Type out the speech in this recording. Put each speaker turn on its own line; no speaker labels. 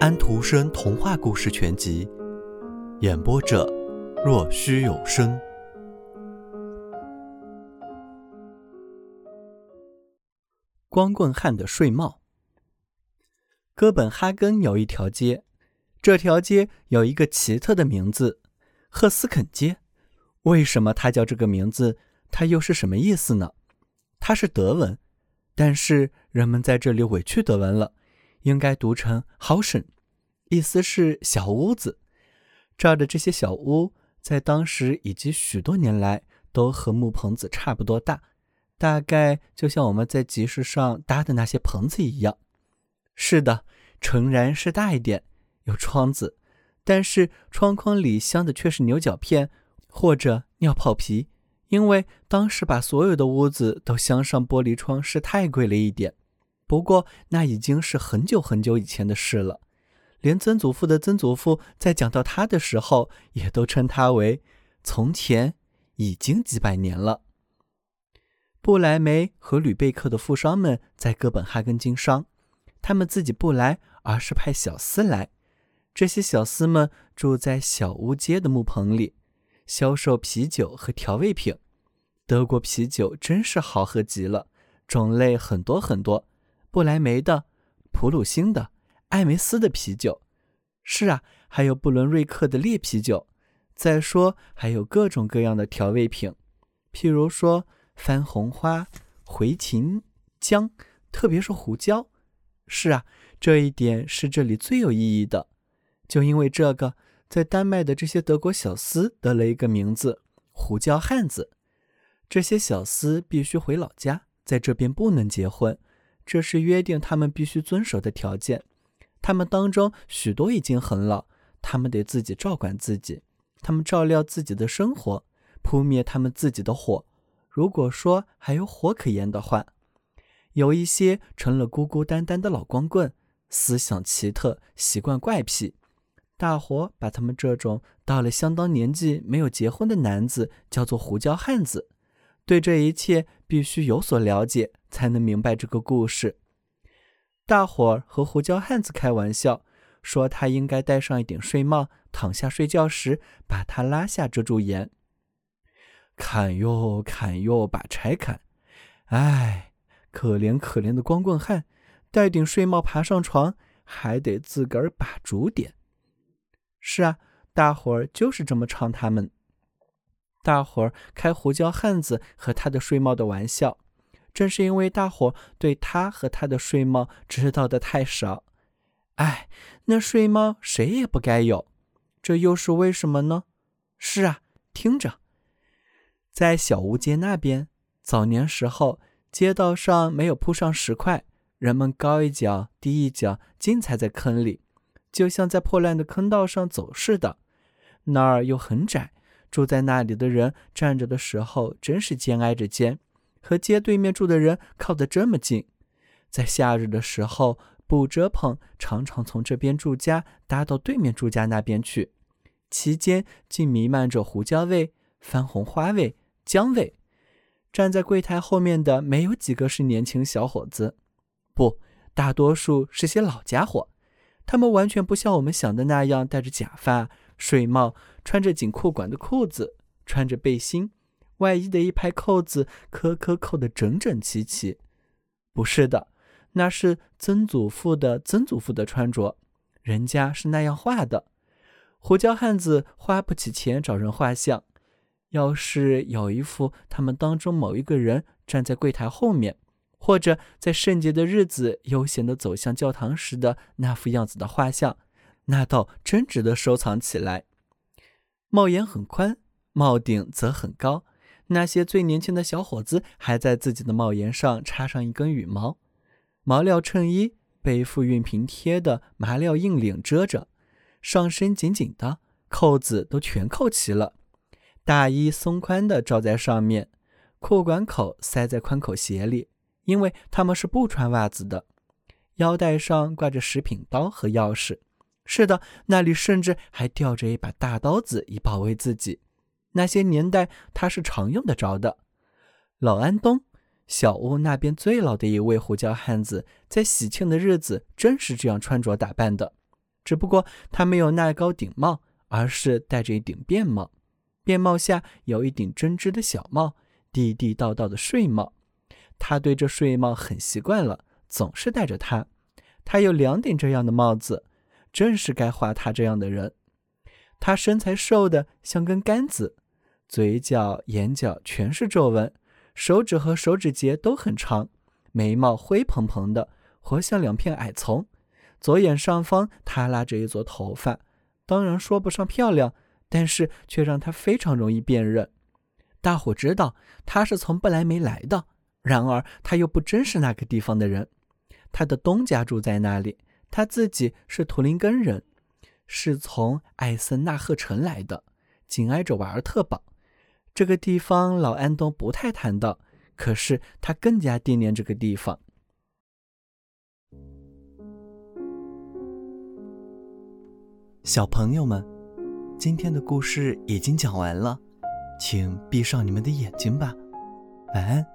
安徒生童话故事全集，演播者：若虚有声。光棍汉的睡帽。哥本哈根有一条街，这条街有一个奇特的名字——赫斯肯街。为什么它叫这个名字？它又是什么意思呢？它是德文，但是人们在这里委屈德文了。应该读成 “hausen”，意思是小屋子。照着这些小屋，在当时以及许多年来都和木棚子差不多大，大概就像我们在集市上搭的那些棚子一样。是的，诚然是大一点，有窗子，但是窗框里镶的却是牛角片或者尿泡皮，因为当时把所有的屋子都镶上玻璃窗是太贵了一点。不过那已经是很久很久以前的事了，连曾祖父的曾祖父在讲到他的时候，也都称他为“从前已经几百年了”。布莱梅和吕贝克的富商们在哥本哈根经商，他们自己不来，而是派小厮来。这些小厮们住在小屋街的木棚里，销售啤酒和调味品。德国啤酒真是好喝极了，种类很多很多。布莱梅的、普鲁星的、艾梅斯的啤酒，是啊，还有布伦瑞克的烈啤酒。再说，还有各种各样的调味品，譬如说番红花、回芹、姜，特别是胡椒。是啊，这一点是这里最有意义的。就因为这个，在丹麦的这些德国小厮得了一个名字——胡椒汉子。这些小厮必须回老家，在这边不能结婚。这是约定他们必须遵守的条件。他们当中许多已经很老，他们得自己照管自己，他们照料自己的生活，扑灭他们自己的火。如果说还有火可言的话，有一些成了孤孤单单的老光棍，思想奇特，习惯怪癖。大伙把他们这种到了相当年纪没有结婚的男子叫做“胡椒汉子”。对这一切必须有所了解，才能明白这个故事。大伙儿和胡椒汉子开玩笑，说他应该戴上一顶睡帽，躺下睡觉时把它拉下遮住眼。砍哟砍哟，把柴砍！哎，可怜可怜的光棍汉，戴顶睡帽爬上床，还得自个儿把竹点。是啊，大伙儿就是这么唱他们。大伙儿开胡椒汉子和他的睡帽的玩笑，正是因为大伙对他和他的睡猫知道的太少。哎，那睡猫谁也不该有，这又是为什么呢？是啊，听着，在小屋街那边，早年时候街道上没有铺上石块，人们高一脚低一脚，尽踩在坑里，就像在破烂的坑道上走似的。那儿又很窄。住在那里的人站着的时候，真是肩挨着肩，和街对面住的人靠得这么近。在夏日的时候，不遮棚常常从这边住家搭到对面住家那边去，其间竟弥漫着胡椒味、番红花味、姜味。站在柜台后面的没有几个是年轻小伙子，不，大多数是些老家伙。他们完全不像我们想的那样戴着假发。睡帽，穿着紧裤管的裤子，穿着背心，外衣的一排扣子颗颗扣得整整齐齐。不是的，那是曾祖父的曾祖父的穿着，人家是那样画的。胡椒汉子花不起钱找人画像，要是有一幅他们当中某一个人站在柜台后面，或者在圣节的日子悠闲地走向教堂时的那副样子的画像。那倒真值得收藏起来。帽檐很宽，帽顶则很高。那些最年轻的小伙子还在自己的帽檐上插上一根羽毛。毛料衬衣被复韵平贴的麻料硬领遮着，上身紧紧的，扣子都全扣齐了。大衣松宽的罩在上面，裤管口塞在宽口鞋里，因为他们是不穿袜子的。腰带上挂着食品刀和钥匙。是的，那里甚至还吊着一把大刀子以保卫自己。那些年代他是常用得着的。老安东，小屋那边最老的一位胡椒汉子，在喜庆的日子正是这样穿着打扮的。只不过他没有耐高顶帽，而是戴着一顶便帽，便帽下有一顶针织的小帽，地地道道的睡帽。他对这睡帽很习惯了，总是戴着它。他有两顶这样的帽子，正是该画他这样的人。他身材瘦的像根杆子，嘴角、眼角全是皱纹，手指和手指节都很长，眉毛灰蓬蓬的，活像两片矮丛。左眼上方耷拉着一撮头发，当然说不上漂亮，但是却让他非常容易辨认。大伙知道他是从不来梅来的，然而他又不真是那个地方的人。他的东家住在那里，他自己是图林根人，是从艾森纳赫城来的，紧挨着瓦尔特堡。这个地方老安东不太谈到，可是他更加惦念这个地方。小朋友们，今天的故事已经讲完了，请闭上你们的眼睛吧，晚安。